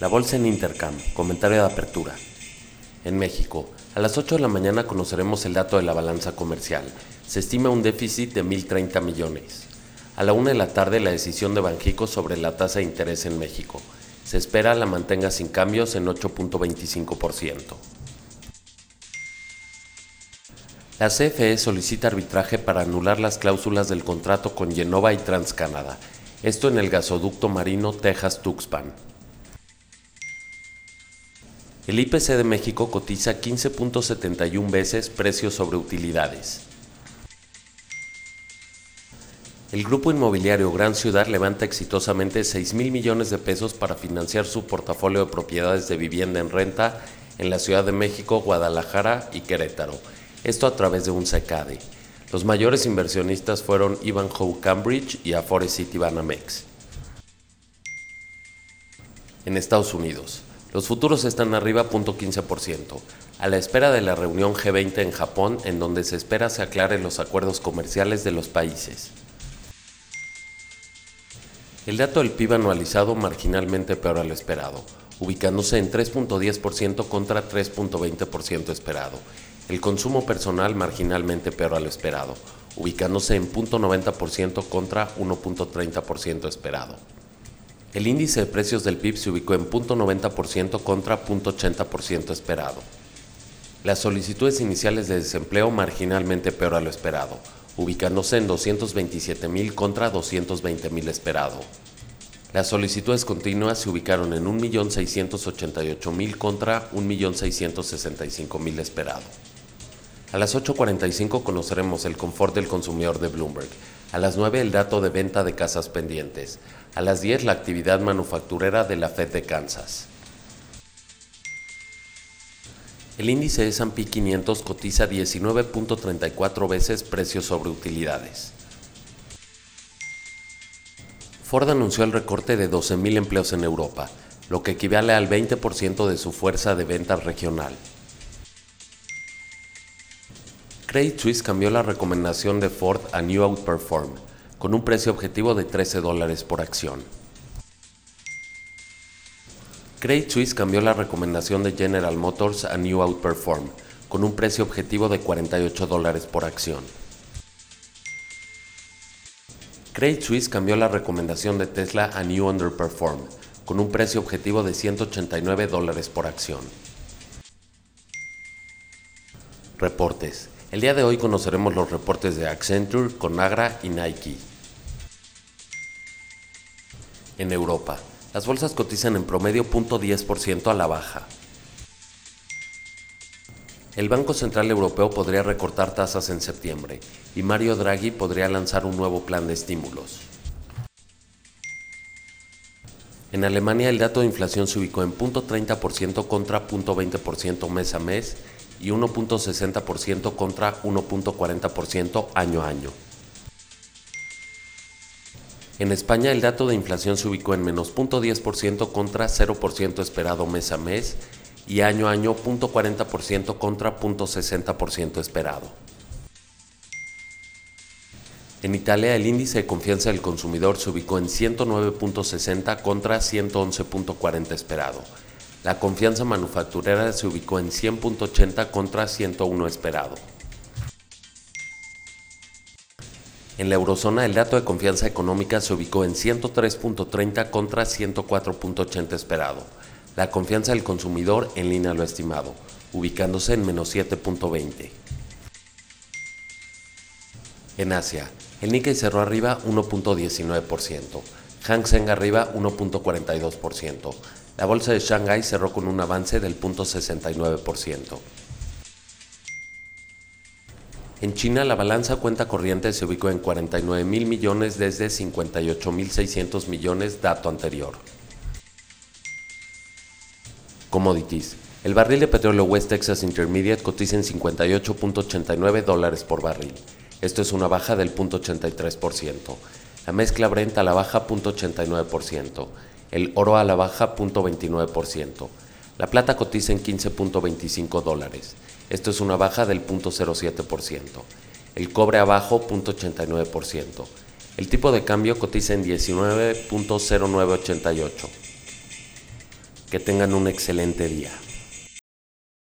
La bolsa en Intercam, comentario de apertura. En México, a las 8 de la mañana conoceremos el dato de la balanza comercial. Se estima un déficit de 1.030 millones. A la 1 de la tarde la decisión de Banjico sobre la tasa de interés en México. Se espera la mantenga sin cambios en 8.25%. La CFE solicita arbitraje para anular las cláusulas del contrato con Genova y TransCanada. Esto en el gasoducto marino Texas-Tuxpan. El IPC de México cotiza 15.71 veces precios sobre utilidades. El grupo inmobiliario Gran Ciudad levanta exitosamente 6 mil millones de pesos para financiar su portafolio de propiedades de vivienda en renta en la Ciudad de México, Guadalajara y Querétaro. Esto a través de un SECADE. Los mayores inversionistas fueron Ivanhoe Cambridge y Afore City Banamex. En Estados Unidos, los futuros están arriba 0.15%, a la espera de la reunión G20 en Japón en donde se espera se aclaren los acuerdos comerciales de los países. El dato del PIB anualizado marginalmente peor al esperado, ubicándose en 3.10% contra 3.20% esperado. El consumo personal marginalmente peor al esperado, ubicándose en 0.90% contra 1.30% esperado. El índice de precios del PIB se ubicó en 0.90% contra 0.80% esperado. Las solicitudes iniciales de desempleo marginalmente peor a lo esperado, ubicándose en 227.000 contra 220.000 esperado. Las solicitudes continuas se ubicaron en 1.688.000 contra 1.665.000 esperado. A las 8.45 conoceremos el confort del consumidor de Bloomberg. A las 9 el dato de venta de casas pendientes. A las 10 la actividad manufacturera de la Fed de Kansas. El índice S&P 500 cotiza 19.34 veces precios sobre utilidades. Ford anunció el recorte de 12.000 empleos en Europa, lo que equivale al 20% de su fuerza de ventas regional. Credit Suisse cambió la recomendación de Ford a New Outperform, con un precio objetivo de 13 dólares por acción. Credit Suisse cambió la recomendación de General Motors a New Outperform, con un precio objetivo de 48 dólares por acción. Credit Suisse cambió la recomendación de Tesla a New Underperform, con un precio objetivo de 189 dólares por acción. Reportes. El día de hoy conoceremos los reportes de Accenture, Conagra y Nike. En Europa, las bolsas cotizan en promedio 0.10% a la baja. El Banco Central Europeo podría recortar tasas en septiembre y Mario Draghi podría lanzar un nuevo plan de estímulos. En Alemania el dato de inflación se ubicó en 0.30% contra 0.20% mes a mes y 1.60% contra 1.40% año a año. En España el dato de inflación se ubicó en menos 0.10% contra 0% esperado mes a mes y año a año 0.40% contra 0.60% esperado. En Italia el índice de confianza del consumidor se ubicó en 109.60 contra 111.40 esperado la confianza manufacturera se ubicó en 100.80 contra 101 esperado. En la eurozona el dato de confianza económica se ubicó en 103.30 contra 104.80 esperado. La confianza del consumidor en línea lo estimado, ubicándose en menos 7.20. En Asia, el Nikkei cerró arriba 1.19%, Hang Seng arriba 1.42%, la bolsa de Shanghai cerró con un avance del 0.69%. En China, la balanza cuenta corriente se ubicó en 49 mil millones desde 58 mil 600 millones dato anterior. Commodities. El barril de petróleo West Texas Intermediate cotiza en 58.89 dólares por barril. Esto es una baja del 0.83%. La mezcla Brent a la baja 0.89% el oro a la baja 0.29%. La plata cotiza en 15.25 dólares. Esto es una baja del 0.07%. El cobre abajo 0.89%. El tipo de cambio cotiza en 19.0988. Que tengan un excelente día.